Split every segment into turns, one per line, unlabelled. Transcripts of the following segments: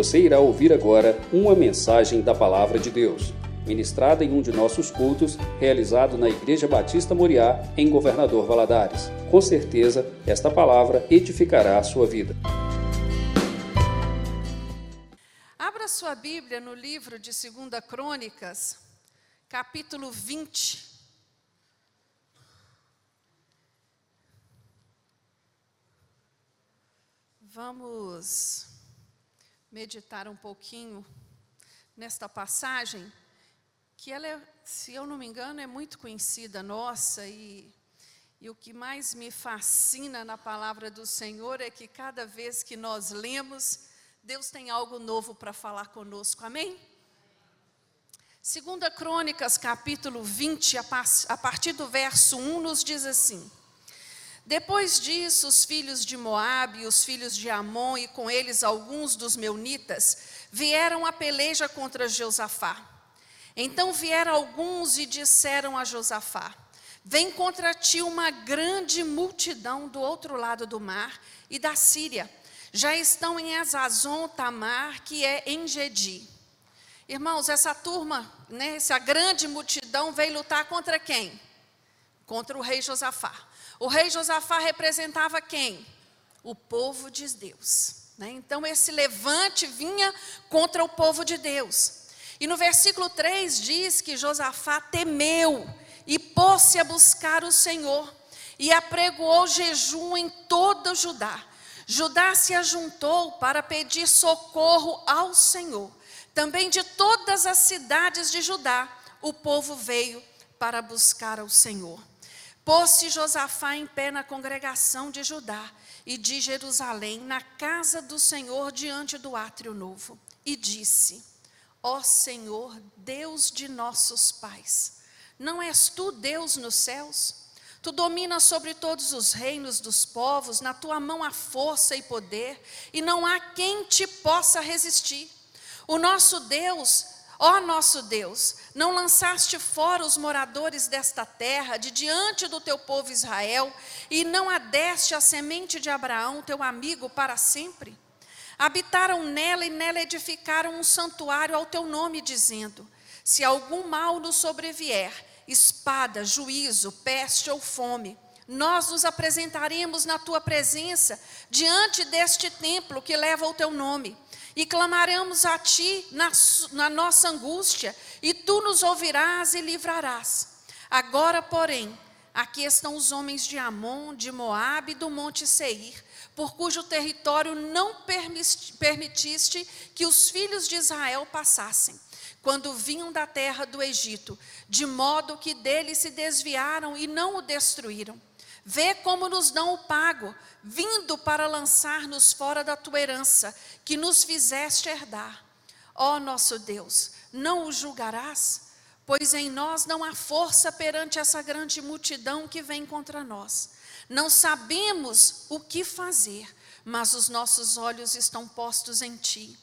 Você irá ouvir agora uma mensagem da Palavra de Deus, ministrada em um de nossos cultos, realizado na Igreja Batista Moriá, em Governador Valadares. Com certeza, esta palavra edificará a sua vida.
Abra sua Bíblia no livro de 2 Crônicas, capítulo 20. Vamos meditar um pouquinho nesta passagem, que ela, é, se eu não me engano, é muito conhecida nossa e, e o que mais me fascina na palavra do Senhor é que cada vez que nós lemos, Deus tem algo novo para falar conosco, amém? Segunda Crônicas, capítulo 20, a partir do verso 1, nos diz assim: depois disso, os filhos de Moabe, os filhos de Amon e com eles alguns dos meunitas vieram a peleja contra Josafá. Então vieram alguns e disseram a Josafá: Vem contra ti uma grande multidão do outro lado do mar e da Síria. Já estão em Azazon Tamar, que é em Gedi. Irmãos, essa turma, né, essa grande multidão veio lutar contra quem? Contra o rei Josafá. O rei Josafá representava quem? O povo de Deus. Né? Então, esse levante vinha contra o povo de Deus. E no versículo 3 diz que Josafá temeu e pôs-se a buscar o Senhor e apregoou jejum em todo Judá. Judá se ajuntou para pedir socorro ao Senhor. Também de todas as cidades de Judá, o povo veio para buscar ao Senhor. Pôs-se Josafá em pé na congregação de Judá e de Jerusalém, na casa do Senhor, diante do átrio novo, e disse: Ó Senhor, Deus de nossos pais, não és tu Deus nos céus? Tu dominas sobre todos os reinos dos povos, na tua mão há força e poder, e não há quem te possa resistir. O nosso Deus Ó nosso Deus, não lançaste fora os moradores desta terra de diante do teu povo Israel, e não adeste a semente de Abraão, teu amigo, para sempre? Habitaram nela e nela edificaram um santuário ao teu nome, dizendo: Se algum mal nos sobrevier, espada, juízo, peste ou fome, nós nos apresentaremos na tua presença diante deste templo que leva o teu nome e clamaremos a ti na, na nossa angústia, e tu nos ouvirás e livrarás. Agora, porém, aqui estão os homens de Amon, de Moabe e do monte Seir, por cujo território não permitiste que os filhos de Israel passassem, quando vinham da terra do Egito, de modo que dele se desviaram e não o destruíram. Vê como nos dão o pago, vindo para lançar-nos fora da tua herança, que nos fizeste herdar. Ó nosso Deus, não o julgarás? Pois em nós não há força perante essa grande multidão que vem contra nós. Não sabemos o que fazer, mas os nossos olhos estão postos em ti.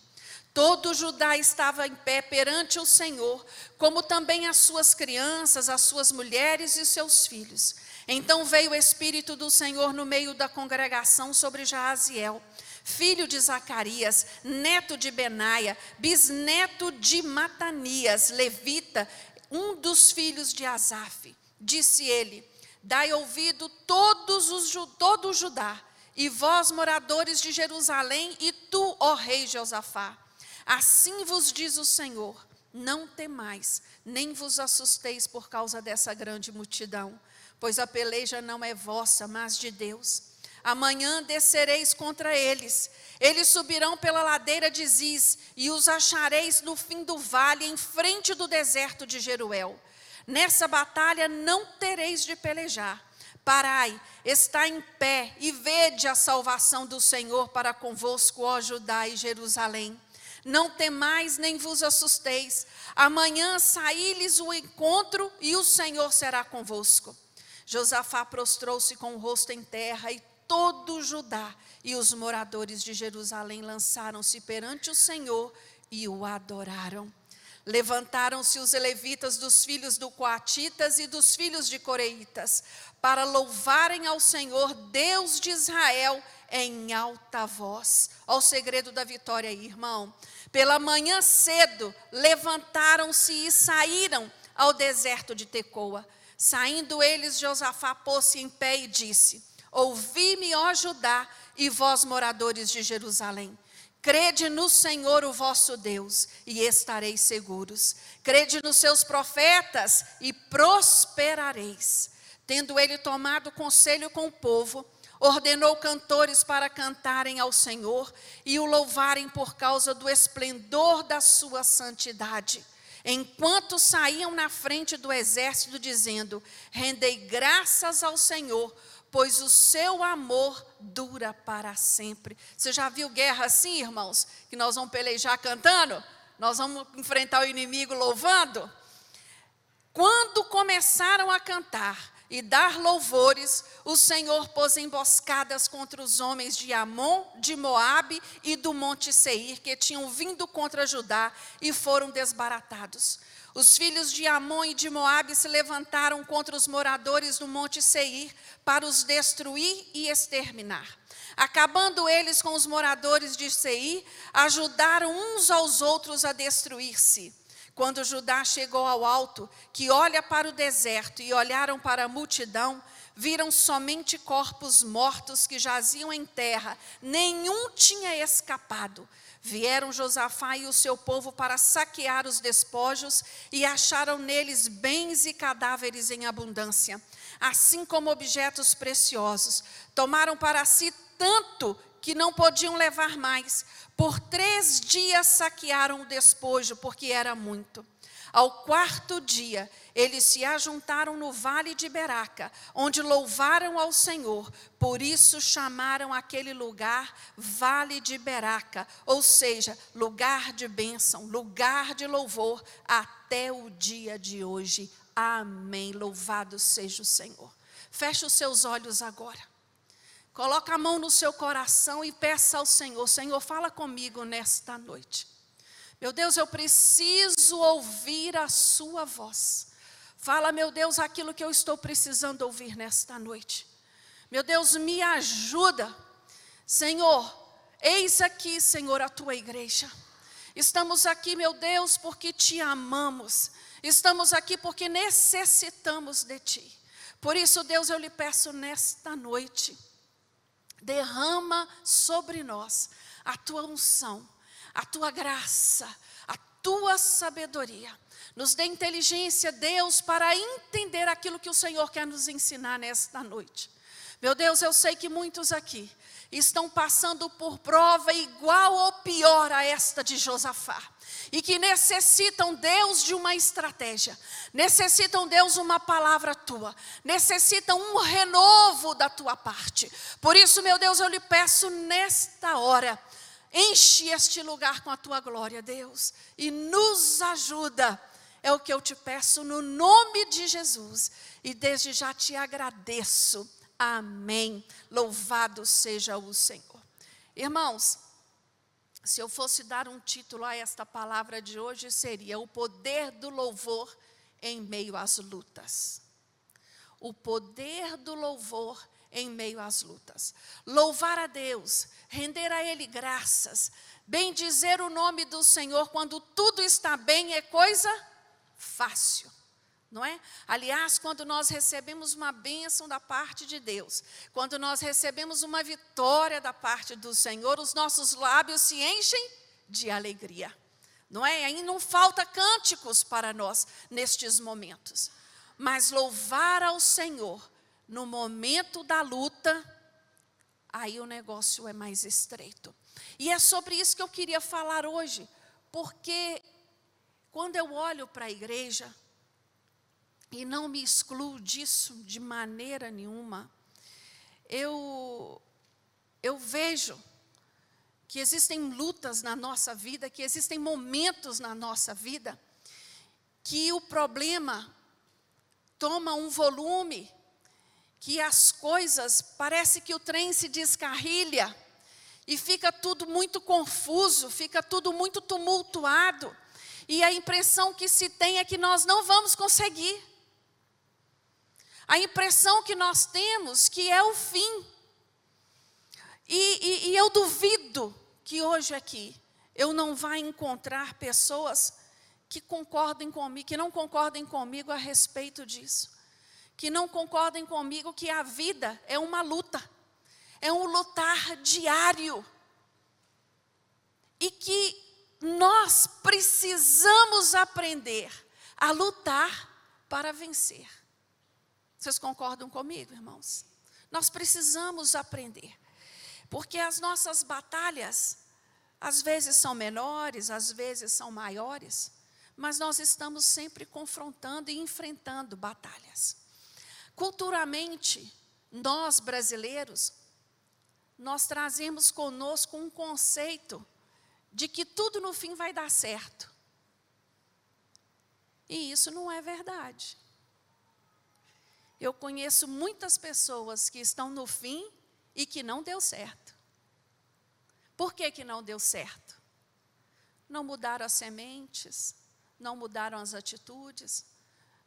Todo Judá estava em pé perante o Senhor, como também as suas crianças, as suas mulheres e seus filhos. Então veio o Espírito do Senhor no meio da congregação sobre Jaziel, filho de Zacarias, neto de Benaia, bisneto de Matanias, levita, um dos filhos de Asaf. Disse ele: Dai ouvido todos os todo o Judá, e vós moradores de Jerusalém, e tu, ó rei Josafá. Assim vos diz o Senhor: Não temais, nem vos assusteis por causa dessa grande multidão pois a peleja não é vossa, mas de Deus. Amanhã descereis contra eles. Eles subirão pela ladeira de Ziz, e os achareis no fim do vale, em frente do deserto de Jeruel. Nessa batalha não tereis de pelejar. Parai, está em pé, e vede a salvação do Senhor para convosco, ó Judá e Jerusalém. Não temais nem vos assusteis. Amanhã saí-lhes o encontro, e o Senhor será convosco. Josafá prostrou-se com o rosto em terra e todo Judá e os moradores de Jerusalém lançaram-se perante o Senhor e o adoraram. Levantaram-se os levitas dos filhos do Coatitas e dos filhos de Coreitas, para louvarem ao Senhor, Deus de Israel, em alta voz. Olha o segredo da vitória irmão. Pela manhã cedo, levantaram-se e saíram ao deserto de Tecoa. Saindo eles, Josafá pôs-se em pé e disse: Ouvi-me, ó Judá, e vós, moradores de Jerusalém. Crede no Senhor, o vosso Deus, e estareis seguros. Crede nos seus profetas e prosperareis. Tendo ele tomado conselho com o povo, ordenou cantores para cantarem ao Senhor e o louvarem por causa do esplendor da sua santidade. Enquanto saíam na frente do exército, dizendo: Rendei graças ao Senhor, pois o seu amor dura para sempre. Você já viu guerra assim, irmãos? Que nós vamos pelejar cantando? Nós vamos enfrentar o inimigo louvando? Quando começaram a cantar e dar louvores, o Senhor pôs emboscadas contra os homens de Amon, de Moabe e do monte Seir, que tinham vindo contra Judá e foram desbaratados. Os filhos de Amon e de Moabe se levantaram contra os moradores do monte Seir para os destruir e exterminar. Acabando eles com os moradores de Seir, ajudaram uns aos outros a destruir-se. Quando Judá chegou ao alto, que olha para o deserto, e olharam para a multidão, viram somente corpos mortos que jaziam em terra, nenhum tinha escapado. Vieram Josafá e o seu povo para saquear os despojos e acharam neles bens e cadáveres em abundância, assim como objetos preciosos. Tomaram para si tanto que não podiam levar mais. Por três dias saquearam o despojo, porque era muito. Ao quarto dia, eles se ajuntaram no vale de Beraca, onde louvaram ao Senhor. Por isso chamaram aquele lugar Vale de Beraca, ou seja, lugar de bênção, lugar de louvor, até o dia de hoje. Amém. Louvado seja o Senhor. Feche os seus olhos agora. Coloca a mão no seu coração e peça ao Senhor: Senhor, fala comigo nesta noite. Meu Deus, eu preciso ouvir a Sua voz. Fala, meu Deus, aquilo que eu estou precisando ouvir nesta noite. Meu Deus, me ajuda. Senhor, eis aqui, Senhor, a tua igreja. Estamos aqui, meu Deus, porque te amamos. Estamos aqui porque necessitamos de ti. Por isso, Deus, eu lhe peço nesta noite, derrama sobre nós a tua unção a tua graça, a tua sabedoria. Nos dê inteligência, Deus, para entender aquilo que o Senhor quer nos ensinar nesta noite. Meu Deus, eu sei que muitos aqui estão passando por prova igual ou pior a esta de Josafá. E que necessitam, Deus, de uma estratégia, necessitam, Deus, uma palavra tua, necessitam um renovo da tua parte. Por isso, meu Deus, eu lhe peço nesta hora, Enche este lugar com a tua glória, Deus, e nos ajuda. É o que eu te peço no nome de Jesus. E desde já te agradeço. Amém. Louvado seja o Senhor. Irmãos, se eu fosse dar um título a esta palavra de hoje, seria O Poder do Louvor em Meio às Lutas. O poder do louvor em meio às lutas. Louvar a Deus, render a Ele graças, bem dizer o nome do Senhor quando tudo está bem é coisa fácil. Não é? Aliás, quando nós recebemos uma bênção da parte de Deus, quando nós recebemos uma vitória da parte do Senhor, os nossos lábios se enchem de alegria. Não é? Aí não falta cânticos para nós nestes momentos. Mas louvar ao Senhor no momento da luta, aí o negócio é mais estreito. E é sobre isso que eu queria falar hoje, porque quando eu olho para a igreja, e não me excluo disso de maneira nenhuma, eu, eu vejo que existem lutas na nossa vida, que existem momentos na nossa vida, que o problema toma um volume que as coisas, parece que o trem se descarrilha e fica tudo muito confuso, fica tudo muito tumultuado. E a impressão que se tem é que nós não vamos conseguir. A impressão que nós temos que é o fim. E, e, e eu duvido que hoje aqui eu não vá encontrar pessoas que concordem comigo, que não concordem comigo a respeito disso. Que não concordem comigo que a vida é uma luta. É um lutar diário. E que nós precisamos aprender a lutar para vencer. Vocês concordam comigo, irmãos? Nós precisamos aprender. Porque as nossas batalhas, às vezes são menores, às vezes são maiores, mas nós estamos sempre confrontando e enfrentando batalhas. Culturalmente, nós brasileiros, nós trazemos conosco um conceito de que tudo no fim vai dar certo. E isso não é verdade. Eu conheço muitas pessoas que estão no fim e que não deu certo. Por que, que não deu certo? Não mudaram as sementes, não mudaram as atitudes,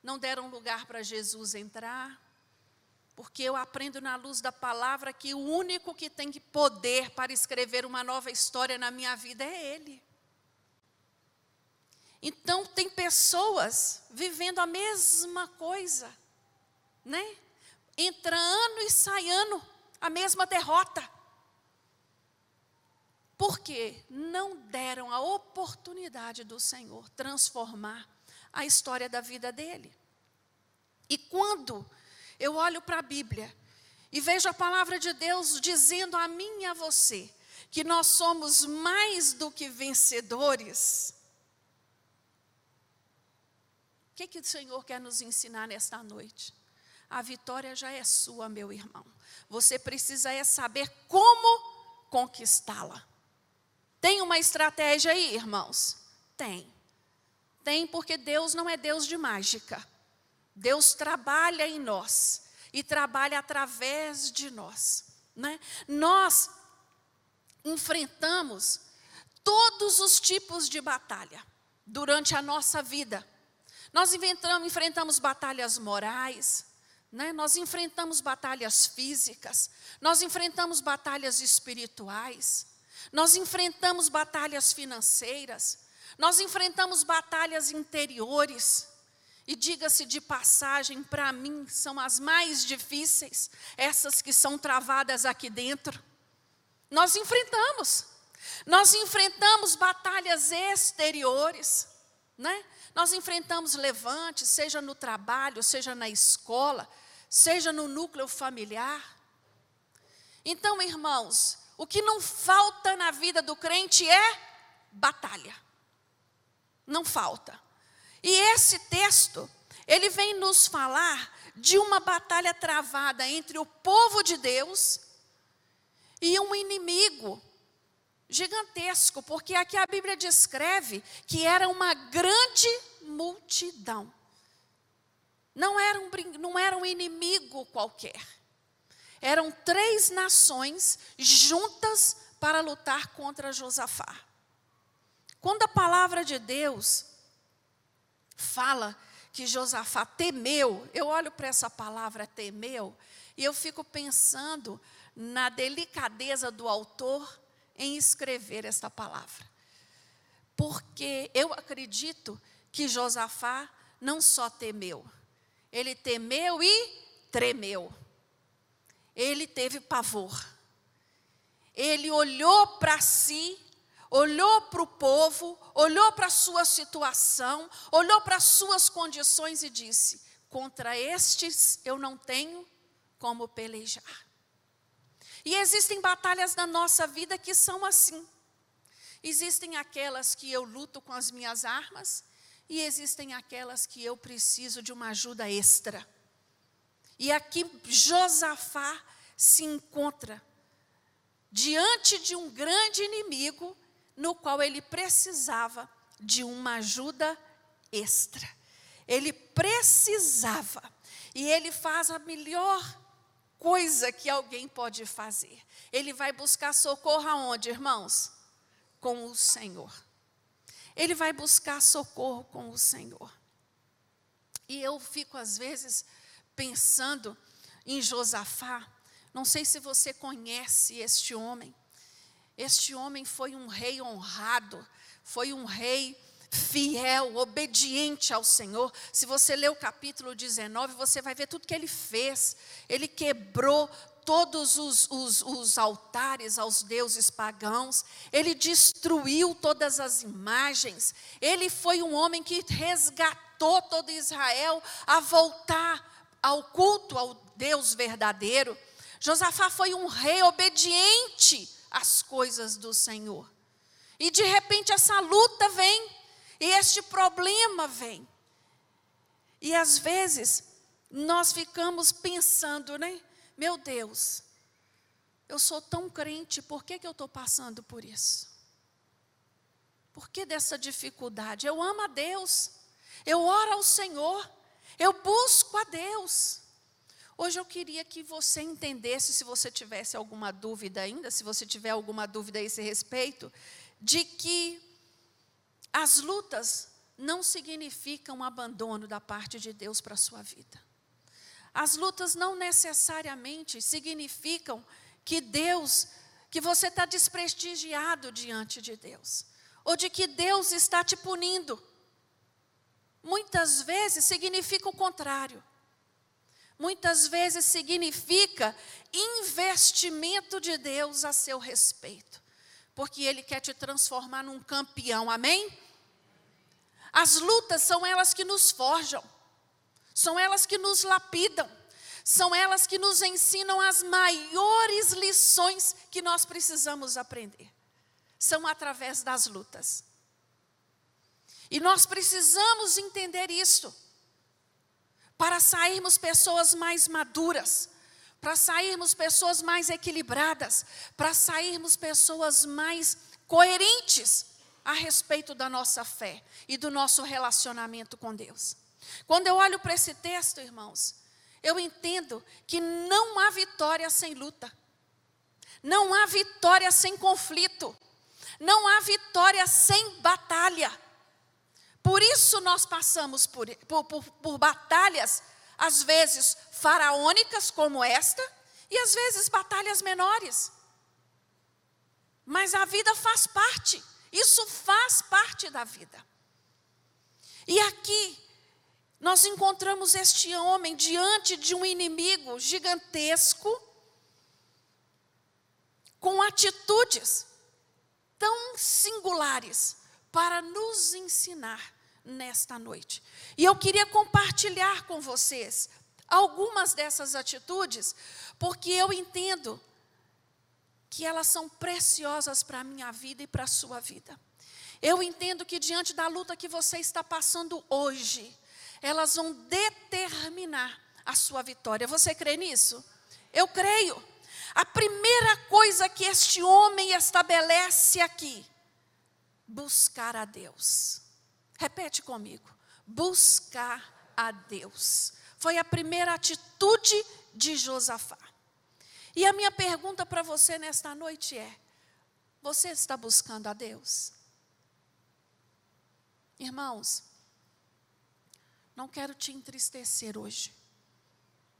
não deram lugar para Jesus entrar. Porque eu aprendo na luz da palavra que o único que tem poder para escrever uma nova história na minha vida é Ele. Então, tem pessoas vivendo a mesma coisa, né? Entra ano e sai ano, a mesma derrota. Porque não deram a oportunidade do Senhor transformar a história da vida dele. E quando eu olho para a Bíblia e vejo a palavra de Deus dizendo a mim e a você que nós somos mais do que vencedores. O que, que o Senhor quer nos ensinar nesta noite? A vitória já é sua, meu irmão. Você precisa é saber como conquistá-la. Tem uma estratégia aí, irmãos? Tem. Tem porque Deus não é Deus de mágica. Deus trabalha em nós e trabalha através de nós. Né? Nós enfrentamos todos os tipos de batalha durante a nossa vida. Nós enfrentamos, enfrentamos batalhas morais, né? nós enfrentamos batalhas físicas, nós enfrentamos batalhas espirituais, nós enfrentamos batalhas financeiras, nós enfrentamos batalhas interiores. E diga-se de passagem, para mim são as mais difíceis, essas que são travadas aqui dentro. Nós enfrentamos, nós enfrentamos batalhas exteriores, né? Nós enfrentamos levantes, seja no trabalho, seja na escola, seja no núcleo familiar. Então, irmãos, o que não falta na vida do crente é batalha. Não falta. E esse texto, ele vem nos falar de uma batalha travada entre o povo de Deus e um inimigo gigantesco, porque aqui a Bíblia descreve que era uma grande multidão. Não era um, não era um inimigo qualquer. Eram três nações juntas para lutar contra Josafá. Quando a palavra de Deus fala que Josafá temeu, eu olho para essa palavra temeu e eu fico pensando na delicadeza do autor em escrever esta palavra. Porque eu acredito que Josafá não só temeu, ele temeu e tremeu. Ele teve pavor. Ele olhou para si olhou para o povo, olhou para a sua situação, olhou para as suas condições e disse: Contra estes eu não tenho como pelejar. E existem batalhas na nossa vida que são assim. Existem aquelas que eu luto com as minhas armas, e existem aquelas que eu preciso de uma ajuda extra. E aqui Josafá se encontra diante de um grande inimigo no qual ele precisava de uma ajuda extra. Ele precisava. E ele faz a melhor coisa que alguém pode fazer. Ele vai buscar socorro aonde, irmãos? Com o Senhor. Ele vai buscar socorro com o Senhor. E eu fico, às vezes, pensando em Josafá. Não sei se você conhece este homem. Este homem foi um rei honrado, foi um rei fiel, obediente ao Senhor. Se você ler o capítulo 19, você vai ver tudo que ele fez. Ele quebrou todos os, os, os, altares aos deuses pagãos, ele destruiu todas as imagens, ele foi um homem que resgatou todo Israel a voltar ao culto ao Deus verdadeiro. Josafá foi um rei obediente às coisas do Senhor. E de repente essa luta vem, e este problema vem. E às vezes nós ficamos pensando, né? Meu Deus, eu sou tão crente, por que, que eu estou passando por isso? Por que dessa dificuldade? Eu amo a Deus, eu oro ao Senhor, eu busco a Deus. Hoje eu queria que você entendesse, se você tivesse alguma dúvida ainda, se você tiver alguma dúvida a esse respeito, de que as lutas não significam um abandono da parte de Deus para a sua vida. As lutas não necessariamente significam que Deus, que você está desprestigiado diante de Deus, ou de que Deus está te punindo. Muitas vezes significa o contrário. Muitas vezes significa investimento de Deus a seu respeito, porque Ele quer te transformar num campeão, amém? As lutas são elas que nos forjam são elas que nos lapidam, são elas que nos ensinam as maiores lições que nós precisamos aprender. São através das lutas. E nós precisamos entender isso, para sairmos pessoas mais maduras, para sairmos pessoas mais equilibradas, para sairmos pessoas mais coerentes a respeito da nossa fé e do nosso relacionamento com Deus. Quando eu olho para esse texto, irmãos, eu entendo que não há vitória sem luta, não há vitória sem conflito, não há vitória sem batalha. Por isso nós passamos por, por, por, por batalhas, às vezes faraônicas como esta, e às vezes batalhas menores. Mas a vida faz parte, isso faz parte da vida. E aqui, nós encontramos este homem diante de um inimigo gigantesco, com atitudes tão singulares para nos ensinar nesta noite. E eu queria compartilhar com vocês algumas dessas atitudes, porque eu entendo que elas são preciosas para a minha vida e para a sua vida. Eu entendo que diante da luta que você está passando hoje, elas vão determinar a sua vitória. Você crê nisso? Eu creio. A primeira coisa que este homem estabelece aqui, buscar a Deus. Repete comigo. Buscar a Deus. Foi a primeira atitude de Josafá. E a minha pergunta para você nesta noite é: você está buscando a Deus? Irmãos, não quero te entristecer hoje,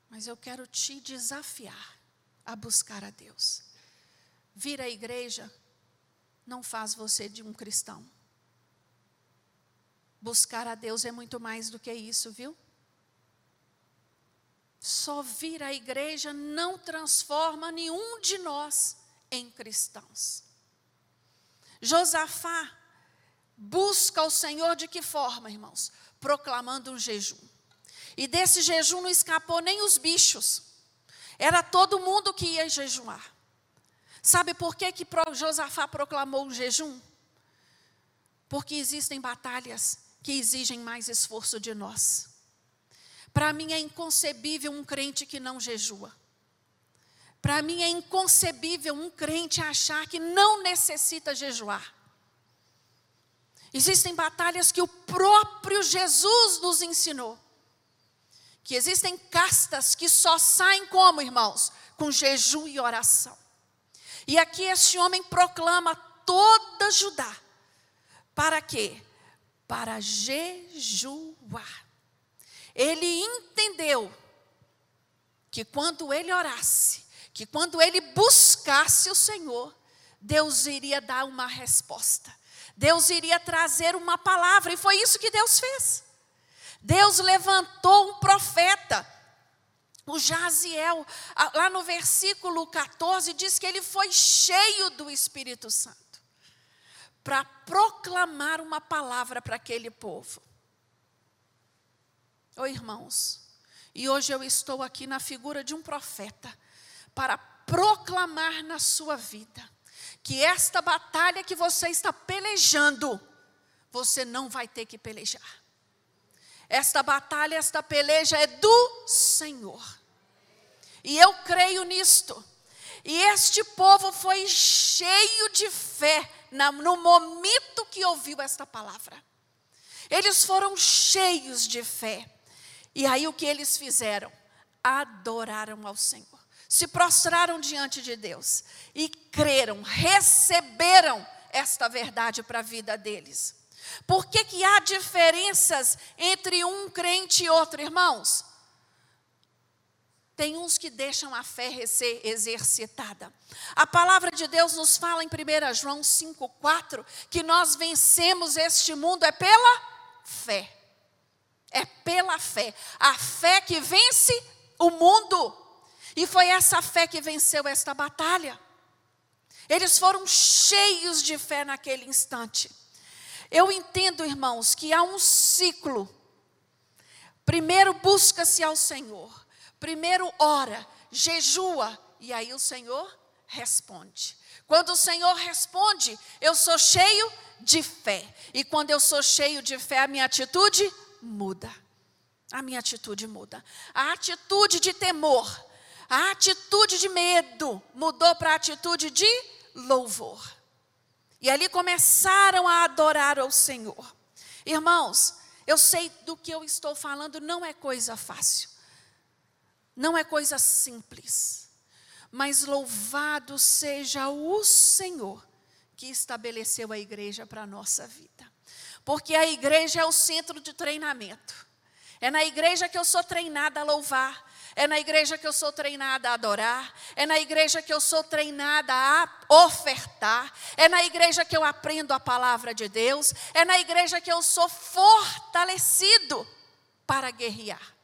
mas eu quero te desafiar a buscar a Deus. Vir à igreja não faz você de um cristão. Buscar a Deus é muito mais do que isso, viu? Só vir à igreja não transforma nenhum de nós em cristãos. Josafá busca o Senhor de que forma, irmãos? Proclamando um jejum. E desse jejum não escapou nem os bichos. Era todo mundo que ia jejuar. Sabe por que, que Josafá proclamou um jejum? Porque existem batalhas que exigem mais esforço de nós. Para mim é inconcebível um crente que não jejua. Para mim é inconcebível um crente achar que não necessita jejuar. Existem batalhas que o próprio Jesus nos ensinou. Que existem castas que só saem como, irmãos? Com jejum e oração. E aqui este homem proclama toda Judá. Para quê? para jejuar. Ele entendeu que quando ele orasse, que quando ele buscasse o Senhor, Deus iria dar uma resposta. Deus iria trazer uma palavra, e foi isso que Deus fez. Deus levantou um profeta, o Jaziel, lá no versículo 14, diz que ele foi cheio do Espírito Santo, para proclamar uma palavra para aquele povo. Oi, irmãos, e hoje eu estou aqui na figura de um profeta, para proclamar na sua vida que esta batalha que você está pelejando, você não vai ter que pelejar. Esta batalha, esta peleja é do Senhor. E eu creio nisto. E este povo foi cheio de fé no momento que ouviu esta palavra. Eles foram cheios de fé. E aí o que eles fizeram? Adoraram ao Senhor se prostraram diante de Deus e creram, receberam esta verdade para a vida deles. Por que, que há diferenças entre um crente e outro, irmãos? Tem uns que deixam a fé ser exercitada. A palavra de Deus nos fala em 1 João 5,4 que nós vencemos este mundo é pela fé. É pela fé. A fé que vence o mundo. E foi essa fé que venceu esta batalha. Eles foram cheios de fé naquele instante. Eu entendo, irmãos, que há um ciclo. Primeiro busca-se ao Senhor. Primeiro ora, jejua, e aí o Senhor responde. Quando o Senhor responde, eu sou cheio de fé. E quando eu sou cheio de fé, a minha atitude muda. A minha atitude muda. A atitude de temor a atitude de medo mudou para a atitude de louvor. E ali começaram a adorar ao Senhor. Irmãos, eu sei do que eu estou falando, não é coisa fácil, não é coisa simples, mas louvado seja o Senhor que estabeleceu a igreja para a nossa vida, porque a igreja é o centro de treinamento, é na igreja que eu sou treinada a louvar, é na igreja que eu sou treinada a adorar, é na igreja que eu sou treinada a ofertar, é na igreja que eu aprendo a palavra de Deus, é na igreja que eu sou fortalecido para guerrear.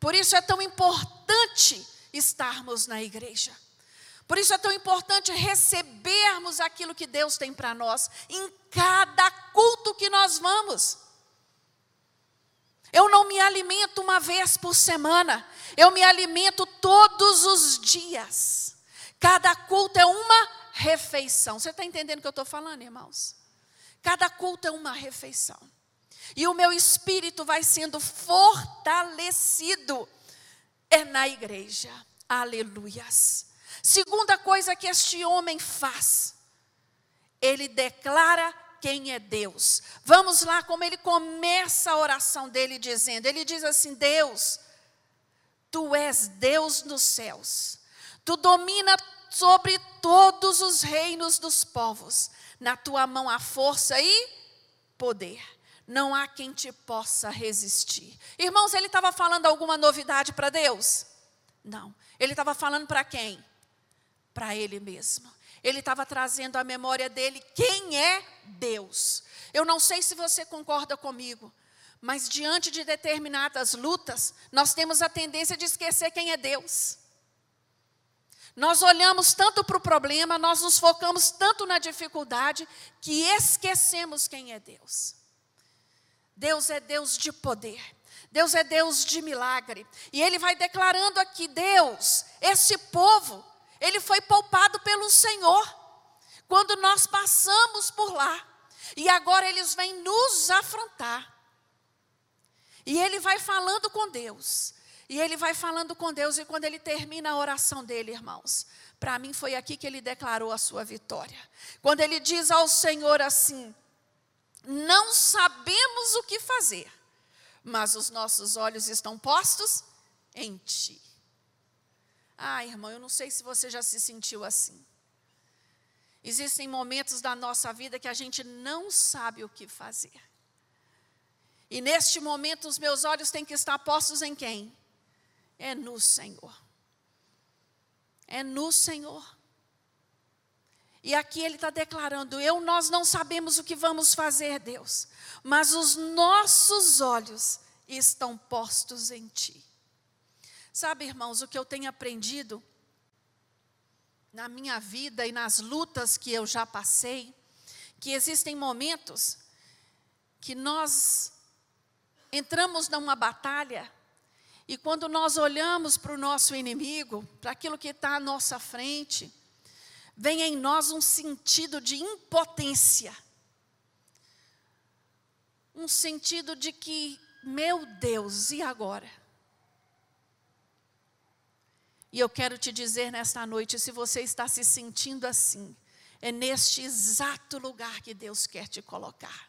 Por isso é tão importante estarmos na igreja. Por isso é tão importante recebermos aquilo que Deus tem para nós em cada culto que nós vamos. Eu não me alimento uma vez por semana, eu me alimento todos os dias. Cada culto é uma refeição. Você está entendendo o que eu estou falando, irmãos? Cada culto é uma refeição. E o meu espírito vai sendo fortalecido é na igreja. Aleluias. Segunda coisa que este homem faz, ele declara quem é Deus. Vamos lá como ele começa a oração dele dizendo: ele diz assim: Deus, tu és Deus nos céus, tu domina sobre todos os reinos dos povos, na tua mão há força e poder. Não há quem te possa resistir. Irmãos, ele estava falando alguma novidade para Deus? Não. Ele estava falando para quem? Para ele mesmo. Ele estava trazendo à memória dele quem é Deus. Eu não sei se você concorda comigo, mas diante de determinadas lutas, nós temos a tendência de esquecer quem é Deus. Nós olhamos tanto para o problema, nós nos focamos tanto na dificuldade, que esquecemos quem é Deus. Deus é Deus de poder. Deus é Deus de milagre. E ele vai declarando aqui: Deus, esse povo, ele foi poupado pelo Senhor quando nós passamos por lá. E agora eles vêm nos afrontar. E ele vai falando com Deus. E ele vai falando com Deus. E quando ele termina a oração dele, irmãos, para mim foi aqui que ele declarou a sua vitória. Quando ele diz ao Senhor assim: Não sabemos o que fazer, mas os nossos olhos estão postos em Ti. Ah, irmão, eu não sei se você já se sentiu assim. Existem momentos da nossa vida que a gente não sabe o que fazer. E neste momento os meus olhos têm que estar postos em quem? É no Senhor. É no Senhor. E aqui ele está declarando: eu, nós não sabemos o que vamos fazer, Deus, mas os nossos olhos estão postos em Ti. Sabe, irmãos, o que eu tenho aprendido na minha vida e nas lutas que eu já passei, que existem momentos que nós entramos numa batalha e quando nós olhamos para o nosso inimigo, para aquilo que está à nossa frente, vem em nós um sentido de impotência. Um sentido de que, meu Deus, e agora? E eu quero te dizer nesta noite, se você está se sentindo assim, é neste exato lugar que Deus quer te colocar.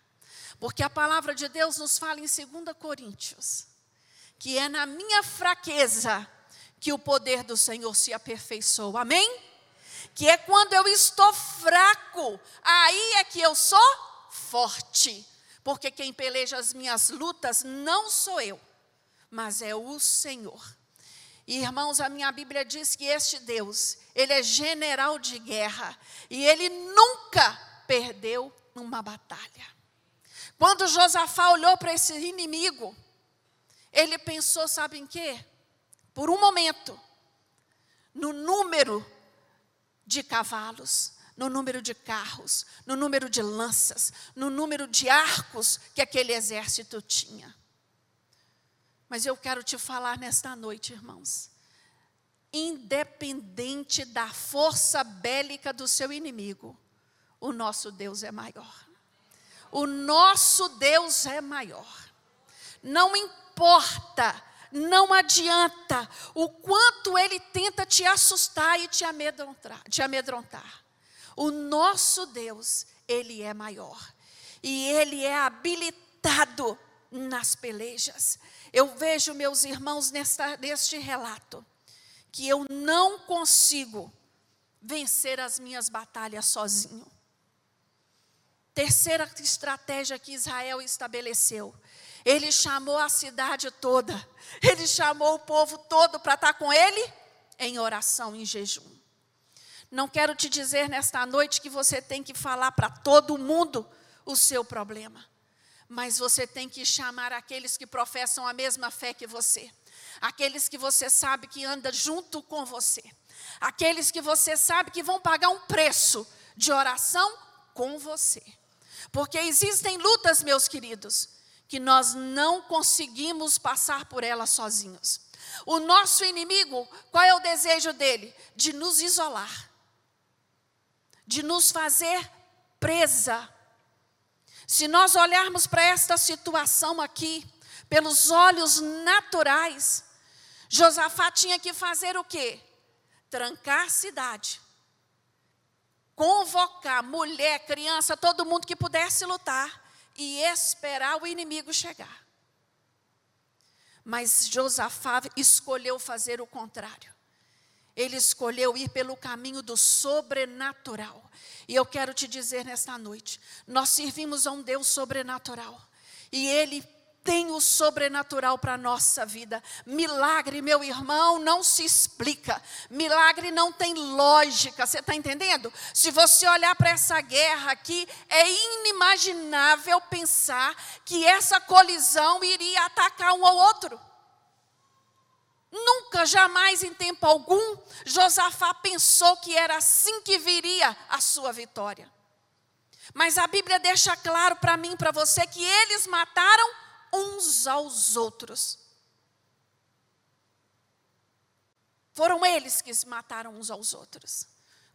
Porque a palavra de Deus nos fala em 2 Coríntios, que é na minha fraqueza que o poder do Senhor se aperfeiçoa. Amém? Que é quando eu estou fraco, aí é que eu sou forte. Porque quem peleja as minhas lutas não sou eu, mas é o Senhor. E, irmãos, a minha Bíblia diz que este Deus, ele é general de guerra e ele nunca perdeu uma batalha. Quando Josafá olhou para esse inimigo, ele pensou, sabe em quê? Por um momento, no número de cavalos, no número de carros, no número de lanças, no número de arcos que aquele exército tinha. Mas eu quero te falar nesta noite, irmãos. Independente da força bélica do seu inimigo, o nosso Deus é maior. O nosso Deus é maior. Não importa, não adianta o quanto ele tenta te assustar e te amedrontar, te amedrontar. O nosso Deus, ele é maior. E ele é habilitado nas pelejas. Eu vejo, meus irmãos, nesta, neste relato, que eu não consigo vencer as minhas batalhas sozinho. Terceira estratégia que Israel estabeleceu. Ele chamou a cidade toda, ele chamou o povo todo para estar com ele em oração, em jejum. Não quero te dizer nesta noite que você tem que falar para todo mundo o seu problema mas você tem que chamar aqueles que professam a mesma fé que você, aqueles que você sabe que anda junto com você, aqueles que você sabe que vão pagar um preço de oração com você. Porque existem lutas, meus queridos, que nós não conseguimos passar por elas sozinhos. O nosso inimigo, qual é o desejo dele? De nos isolar, de nos fazer presa se nós olharmos para esta situação aqui, pelos olhos naturais, Josafá tinha que fazer o quê? Trancar a cidade. Convocar mulher, criança, todo mundo que pudesse lutar e esperar o inimigo chegar. Mas Josafá escolheu fazer o contrário. Ele escolheu ir pelo caminho do sobrenatural. E eu quero te dizer nesta noite: nós servimos a um Deus sobrenatural. E Ele tem o sobrenatural para a nossa vida. Milagre, meu irmão, não se explica. Milagre não tem lógica, você está entendendo? Se você olhar para essa guerra aqui, é inimaginável pensar que essa colisão iria atacar um ao outro. Nunca, jamais, em tempo algum, Josafá pensou que era assim que viria a sua vitória. Mas a Bíblia deixa claro para mim para você que eles mataram uns aos outros. Foram eles que se mataram uns aos outros.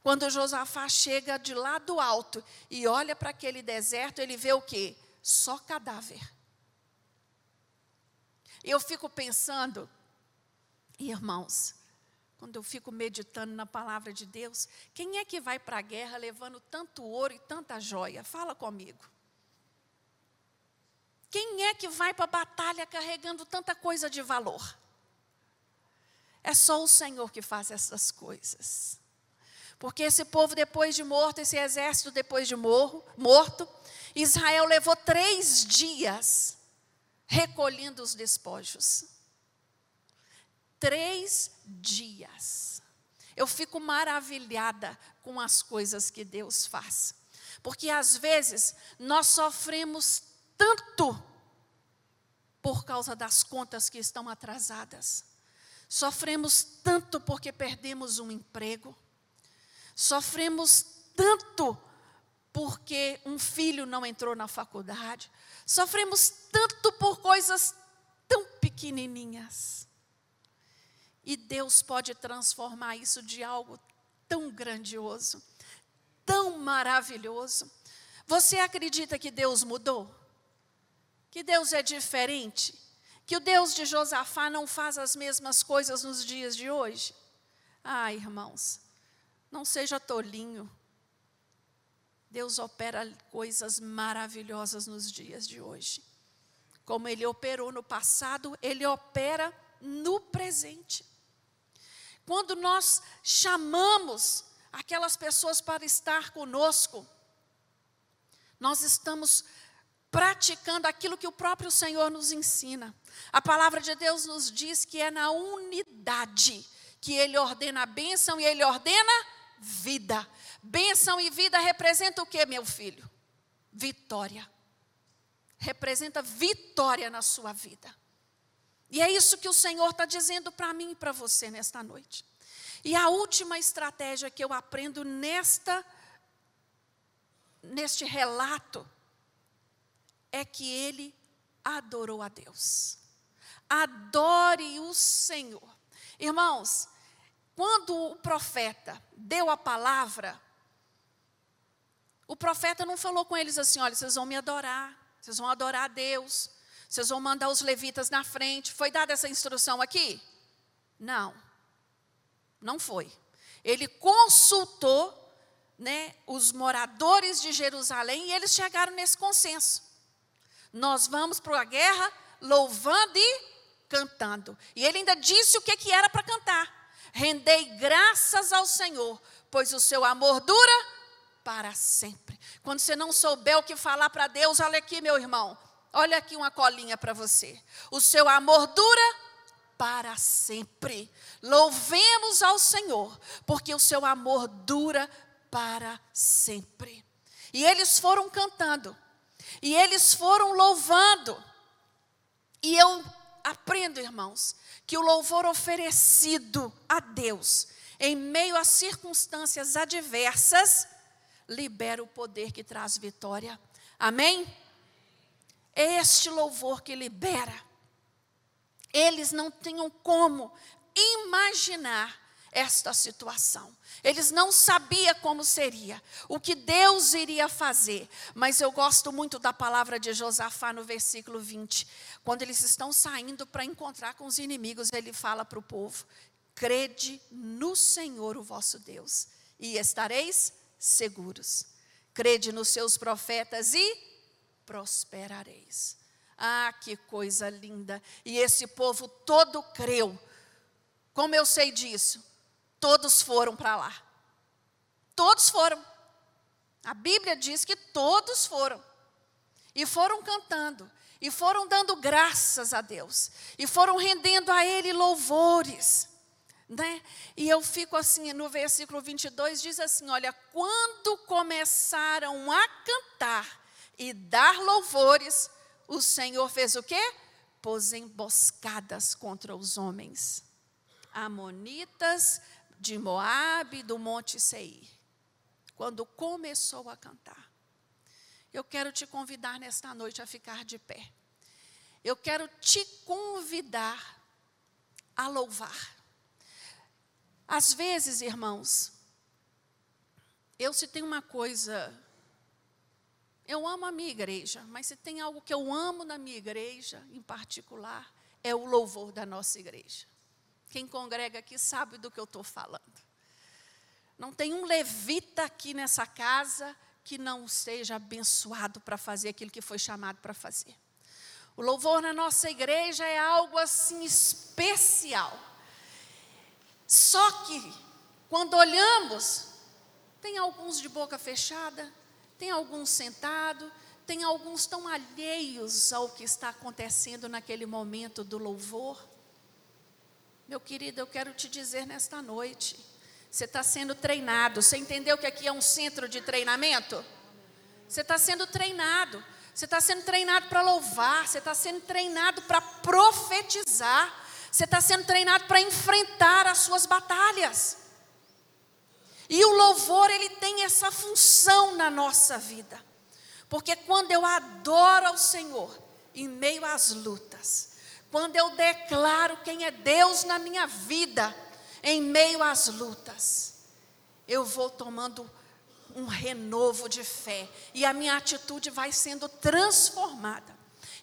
Quando Josafá chega de lá do alto e olha para aquele deserto, ele vê o quê? Só cadáver. Eu fico pensando Irmãos, quando eu fico meditando na palavra de Deus, quem é que vai para a guerra levando tanto ouro e tanta joia? Fala comigo. Quem é que vai para a batalha carregando tanta coisa de valor? É só o Senhor que faz essas coisas. Porque esse povo, depois de morto, esse exército, depois de morro, morto, Israel levou três dias recolhendo os despojos. Três dias. Eu fico maravilhada com as coisas que Deus faz. Porque às vezes nós sofremos tanto por causa das contas que estão atrasadas. Sofremos tanto porque perdemos um emprego. Sofremos tanto porque um filho não entrou na faculdade. Sofremos tanto por coisas tão pequenininhas. E Deus pode transformar isso de algo tão grandioso, tão maravilhoso. Você acredita que Deus mudou? Que Deus é diferente? Que o Deus de Josafá não faz as mesmas coisas nos dias de hoje? Ah, irmãos, não seja tolinho. Deus opera coisas maravilhosas nos dias de hoje. Como Ele operou no passado, Ele opera no presente. Quando nós chamamos aquelas pessoas para estar conosco, nós estamos praticando aquilo que o próprio Senhor nos ensina. A palavra de Deus nos diz que é na unidade que Ele ordena a bênção e Ele ordena vida. Bênção e vida representa o que, meu filho? Vitória. Representa vitória na sua vida. E é isso que o Senhor está dizendo para mim e para você nesta noite. E a última estratégia que eu aprendo nesta neste relato é que ele adorou a Deus. Adore o Senhor. Irmãos, quando o profeta deu a palavra, o profeta não falou com eles assim: olha, vocês vão me adorar, vocês vão adorar a Deus, vocês vão mandar os levitas na frente. Foi dada essa instrução aqui? Não, não foi. Ele consultou né, os moradores de Jerusalém e eles chegaram nesse consenso. Nós vamos para a guerra louvando e cantando. E ele ainda disse o que, que era para cantar. Rendei graças ao Senhor, pois o seu amor dura para sempre. Quando você não souber o que falar para Deus, olha aqui, meu irmão, olha aqui uma colinha para você. O seu amor dura para sempre. Louvemos ao Senhor, porque o seu amor dura para sempre. E eles foram cantando, e eles foram louvando. E eu aprendo, irmãos, que o louvor oferecido a Deus em meio a circunstâncias adversas libera o poder que traz vitória. Amém? É este louvor que libera. Eles não tinham como imaginar esta situação. Eles não sabiam como seria, o que Deus iria fazer. Mas eu gosto muito da palavra de Josafá no versículo 20. Quando eles estão saindo para encontrar com os inimigos, ele fala para o povo: crede no Senhor, o vosso Deus, e estareis seguros. Crede nos seus profetas e prosperareis. Ah, que coisa linda! E esse povo todo creu. Como eu sei disso? Todos foram para lá. Todos foram. A Bíblia diz que todos foram. E foram cantando. E foram dando graças a Deus. E foram rendendo a Ele louvores. Né? E eu fico assim, no versículo 22 diz assim: Olha, quando começaram a cantar e dar louvores, o Senhor fez o quê? Pôs emboscadas contra os homens, amonitas de Moabe, do Monte Seir. Quando começou a cantar, eu quero te convidar nesta noite a ficar de pé. Eu quero te convidar a louvar. Às vezes, irmãos, eu se tem uma coisa, eu amo a minha igreja, mas se tem algo que eu amo na minha igreja, em particular, é o louvor da nossa igreja. Quem congrega aqui sabe do que eu estou falando. Não tem um levita aqui nessa casa que não seja abençoado para fazer aquilo que foi chamado para fazer. O louvor na nossa igreja é algo assim especial. Só que, quando olhamos Tem alguns de boca fechada, tem alguns sentado, tem alguns tão alheios ao que está acontecendo naquele momento do louvor. Meu querido, eu quero te dizer nesta noite, você está sendo treinado. Você entendeu que aqui é um centro de treinamento? Você está sendo treinado. Você está sendo treinado para louvar. Você está sendo treinado para profetizar. Você está sendo treinado para enfrentar as suas batalhas. E o louvor, ele tem essa função na nossa vida. Porque quando eu adoro ao Senhor, em meio às lutas, quando eu declaro quem é Deus na minha vida, em meio às lutas, eu vou tomando um renovo de fé e a minha atitude vai sendo transformada.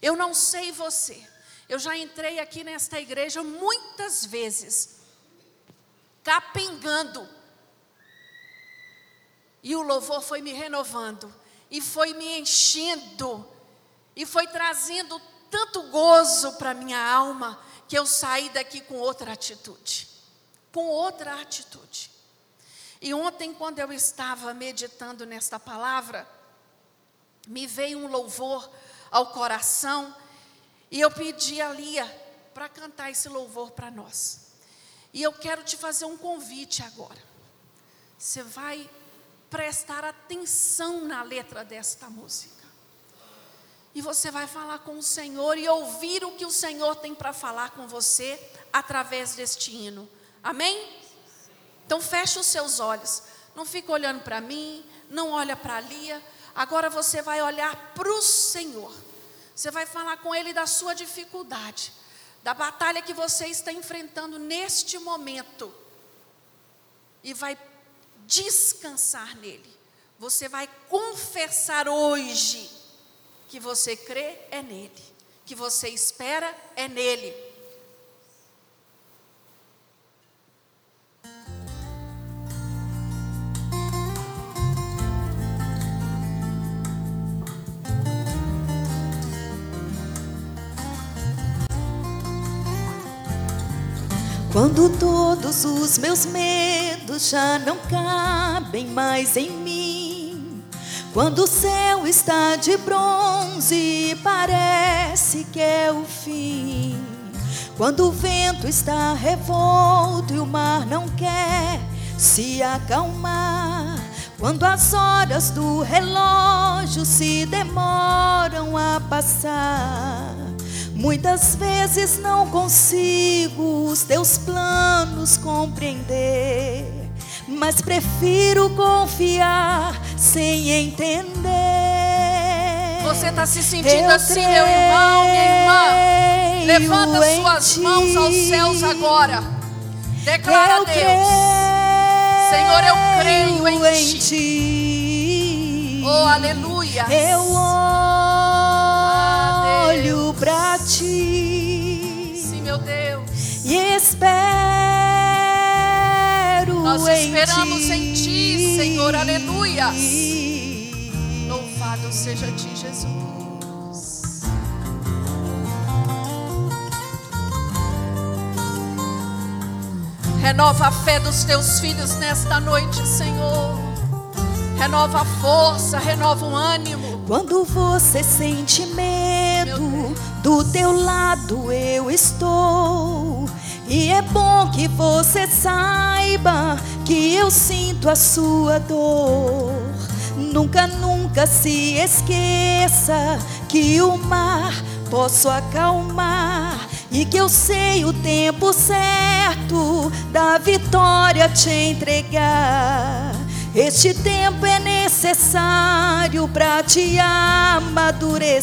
Eu não sei você, eu já entrei aqui nesta igreja muitas vezes, capengando, e o louvor foi me renovando, e foi me enchendo, e foi trazendo tanto gozo para minha alma, que eu saí daqui com outra atitude. Com outra atitude. E ontem, quando eu estava meditando nesta palavra, me veio um louvor ao coração, e eu pedi a Lia para cantar esse louvor para nós. E eu quero te fazer um convite agora. Você vai prestar atenção na letra desta música. E você vai falar com o Senhor e ouvir o que o Senhor tem para falar com você através deste hino. Amém? Então feche os seus olhos. Não fica olhando para mim, não olha para Lia. Agora você vai olhar para o Senhor. Você vai falar com Ele da sua dificuldade, da batalha que você está enfrentando neste momento. E vai descansar nele. Você vai confessar hoje que você crê é nele, que você espera é nele.
Quando todos os meus medos já não cabem mais em mim, quando o céu está de bronze e parece que é o fim, quando o vento está revolto e o mar não quer se acalmar, quando as horas do relógio se demoram a passar. Muitas vezes não consigo os teus planos compreender, mas prefiro confiar sem entender.
Você está se sentindo Eu assim, meu irmão, minha irmã? Levanta suas mãos aos céus agora. Declara eu a Deus: Senhor, eu creio em, em ti. ti. Oh, aleluia.
Eu olho espero
Nós
em
esperamos
ti.
em ti, Senhor. Aleluia. Louvado seja ti, Jesus. Renova a fé dos teus filhos nesta noite, Senhor. Renova a força, renova o ânimo.
Quando você sente medo, do teu lado eu estou. E é bom que você saiba que eu sinto a sua dor. Nunca, nunca se esqueça que o mar posso acalmar e que eu sei o tempo certo da vitória te entregar. Este tempo é necessário para te amadurecer.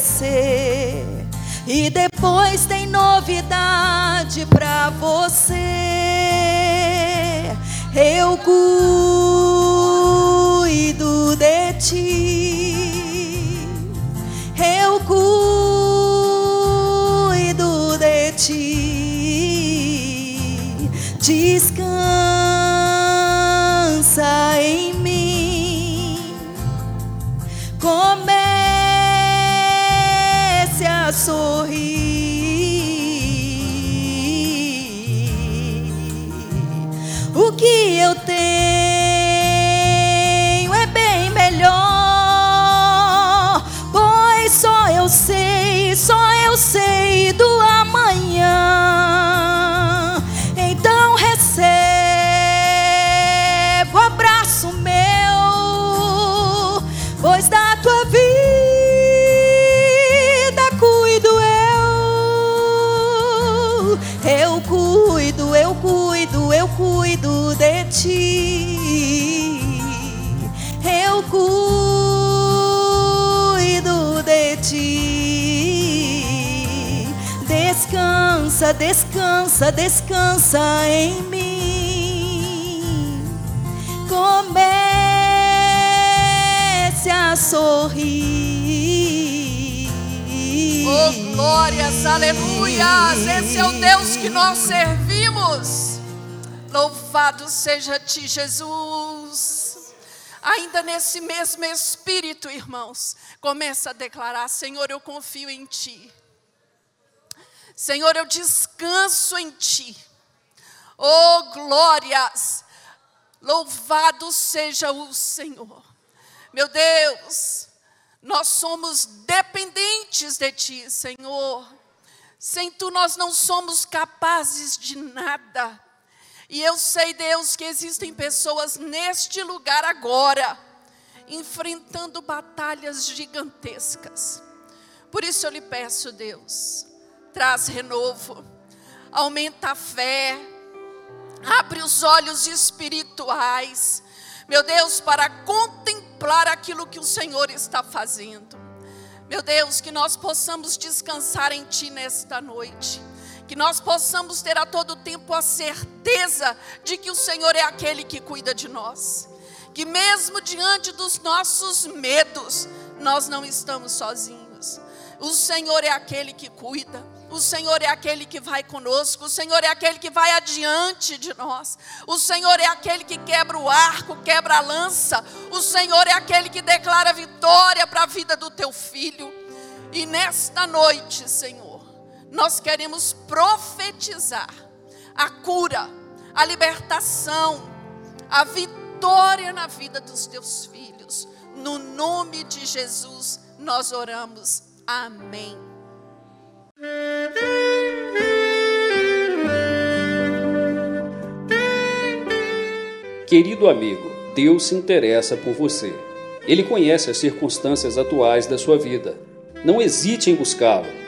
E depois tem novidade para você. Eu cuido de ti. Eu cuido de ti. Descansa ti. Descansa, descansa, descansa em mim. Comece a sorrir.
Oh, glórias, aleluias! Esse é o Deus que nós servimos. Louvado seja ti, Jesus. Ainda nesse mesmo espírito, irmãos, começa a declarar: Senhor, eu confio em ti. Senhor, eu descanso em ti. Oh, glórias! Louvado seja o Senhor. Meu Deus, nós somos dependentes de Ti, Senhor. Sem Tu nós não somos capazes de nada. E eu sei, Deus, que existem pessoas neste lugar agora, enfrentando batalhas gigantescas. Por isso eu lhe peço, Deus, traz renovo, aumenta a fé, abre os olhos espirituais, meu Deus, para contemplar aquilo que o Senhor está fazendo. Meu Deus, que nós possamos descansar em Ti nesta noite. Que nós possamos ter a todo tempo a certeza de que o Senhor é aquele que cuida de nós. Que mesmo diante dos nossos medos, nós não estamos sozinhos. O Senhor é aquele que cuida. O Senhor é aquele que vai conosco, o Senhor é aquele que vai adiante de nós. O Senhor é aquele que quebra o arco, quebra a lança. O Senhor é aquele que declara vitória para a vida do teu filho. E nesta noite, Senhor, nós queremos profetizar a cura, a libertação, a vitória na vida dos teus filhos. No nome de Jesus, nós oramos. Amém.
Querido amigo, Deus se interessa por você. Ele conhece as circunstâncias atuais da sua vida. Não hesite em buscá-lo.